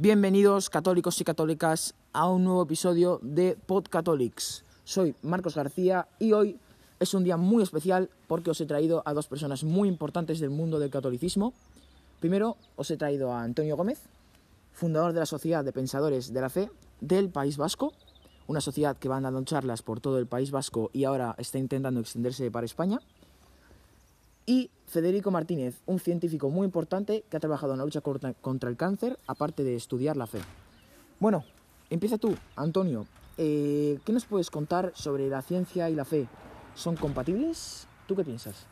Bienvenidos católicos y católicas a un nuevo episodio de Podcatholics. Soy Marcos García y hoy es un día muy especial porque os he traído a dos personas muy importantes del mundo del catolicismo. Primero os he traído a Antonio Gómez, fundador de la Sociedad de Pensadores de la Fe del País Vasco, una sociedad que va dando charlas por todo el País Vasco y ahora está intentando extenderse para España. Y Federico Martínez, un científico muy importante que ha trabajado en la lucha contra, el cáncer, aparte de estudiar la fe. Bueno, empieza tú, Antonio. Eh, ¿Qué nos puedes contar sobre la ciencia y la fe? ¿Son compatibles? ¿Tú qué piensas?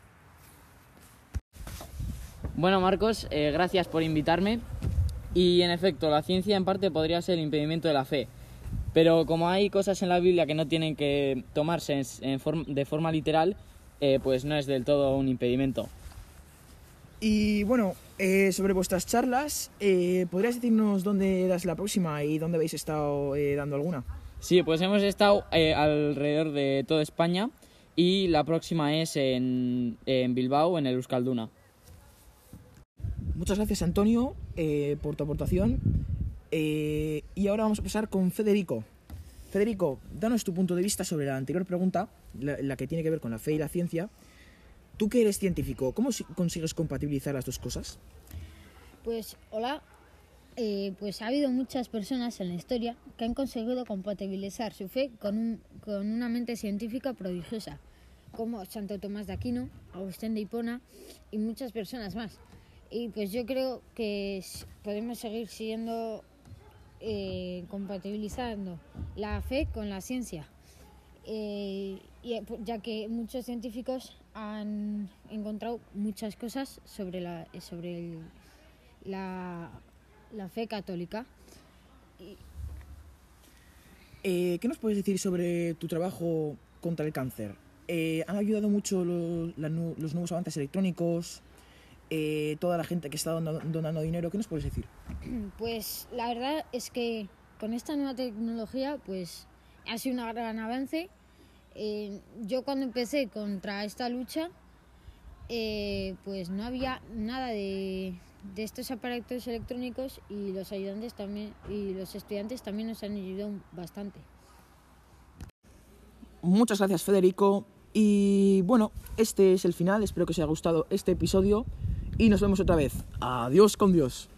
Bueno, Marcos, eh, gracias por invitarme. Y en efecto, la ciencia en parte podría ser el impedimento de la fe. Pero como hay cosas en la Biblia que no tienen que tomarse de forma literal, eh, pues no es del todo un impedimento. Y bueno, eh, sobre vuestras charlas, eh, ¿podrías decirnos dónde das la próxima y dónde habéis estado dando alguna? Sí, pues hemos estado alrededor de toda España y la próxima es en, en Bilbao, en el Euskalduna. Muchas gracias, Antonio, por tu aportación. Y ahora vamos a pasar con Federico. Federico, danos tu punto de vista sobre la anterior pregunta, la, la que tiene que ver con la fe y la ciencia. Tú que eres científico, ¿cómo si- consigues compatibilizar las dos cosas? Pues hola, Eh, pues ha habido muchas personas en la historia que han conseguido compatibilizar su fe con, un- con una mente científica prodigiosa, como Santo Tomás de Aquino, Agustín de Hipona y muchas personas más. Y pues yo creo que podemos seguir siguiendo eh, compatibilizando la fe con la ciencia. Eh, y, eh, ya que muchos científicos han encontrado muchas cosas sobre la sobre el- la, la fe católica. Eh, ¿Qué nos puedes decir sobre tu trabajo contra el cáncer? Eh, ¿Han ayudado mucho la los nuevos avances electrónicos? Eh, toda la gente que está donando, donando dinero, ¿qué nos puedes decir? Pues la verdad es que con esta nueva tecnología pues ha sido un gran avance. Eh, yo cuando empecé contra esta lucha eh, pues no había nada de, de estos aparatos electrónicos y los ayudantes también y los estudiantes también nos han ayudado bastante. Muchas gracias, Federico. Y bueno, este es el final. Espero que os haya gustado este episodio. Y nos vemos otra vez. Adiós con Dios.